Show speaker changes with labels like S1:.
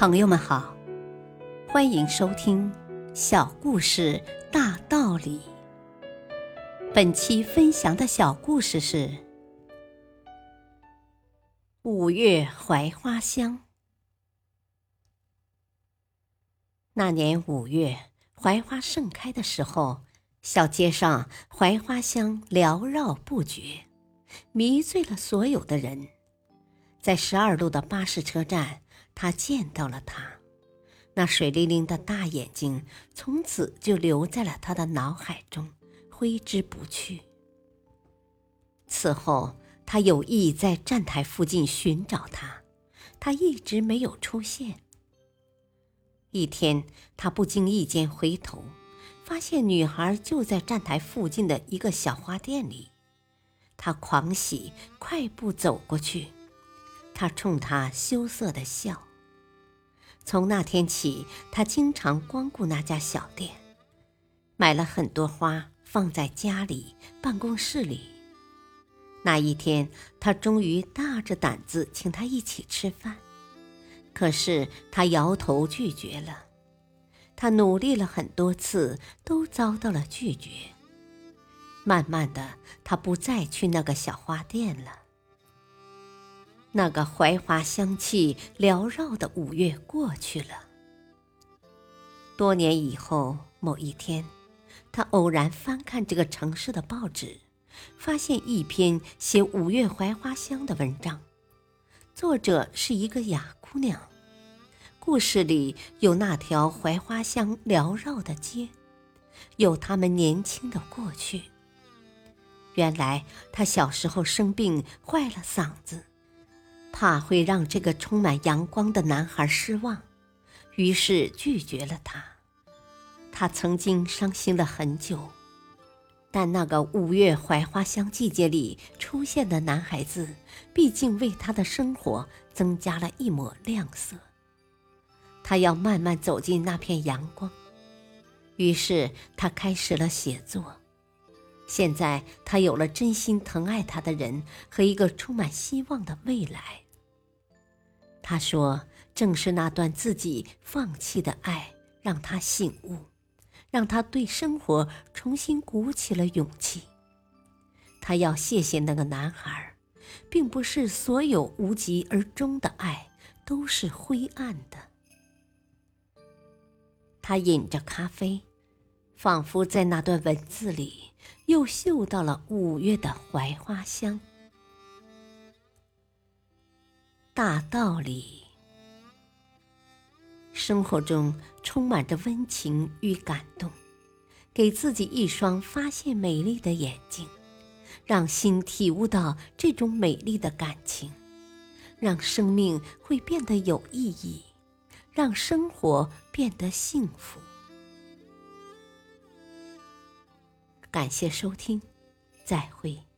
S1: 朋友们好，欢迎收听《小故事大道理》。本期分享的小故事是《五月槐花香》。那年五月，槐花盛开的时候，小街上槐花香缭绕不绝，迷醉了所有的人。在十二路的巴士车站。他见到了他，那水灵灵的大眼睛从此就留在了他的脑海中，挥之不去。此后，他有意在站台附近寻找他，他一直没有出现。一天，他不经意间回头，发现女孩就在站台附近的一个小花店里，他狂喜，快步走过去，他冲他羞涩的笑。从那天起，他经常光顾那家小店，买了很多花放在家里、办公室里。那一天，他终于大着胆子请他一起吃饭，可是他摇头拒绝了。他努力了很多次，都遭到了拒绝。慢慢的，他不再去那个小花店了。那个槐花香气缭绕的五月过去了。多年以后，某一天，他偶然翻看这个城市的报纸，发现一篇写五月槐花香的文章，作者是一个哑姑娘。故事里有那条槐花香缭绕的街，有他们年轻的过去。原来她小时候生病，坏了嗓子。怕会让这个充满阳光的男孩失望，于是拒绝了他。他曾经伤心了很久，但那个五月槐花香季节里出现的男孩子，毕竟为他的生活增加了一抹亮色。他要慢慢走进那片阳光，于是他开始了写作。现在他有了真心疼爱他的人和一个充满希望的未来。他说：“正是那段自己放弃的爱，让他醒悟，让他对生活重新鼓起了勇气。他要谢谢那个男孩，并不是所有无疾而终的爱都是灰暗的。”他饮着咖啡。仿佛在那段文字里，又嗅到了五月的槐花香。大道理，生活中充满着温情与感动，给自己一双发现美丽的眼睛，让心体悟到这种美丽的感情，让生命会变得有意义，让生活变得幸福。感谢收听，再会。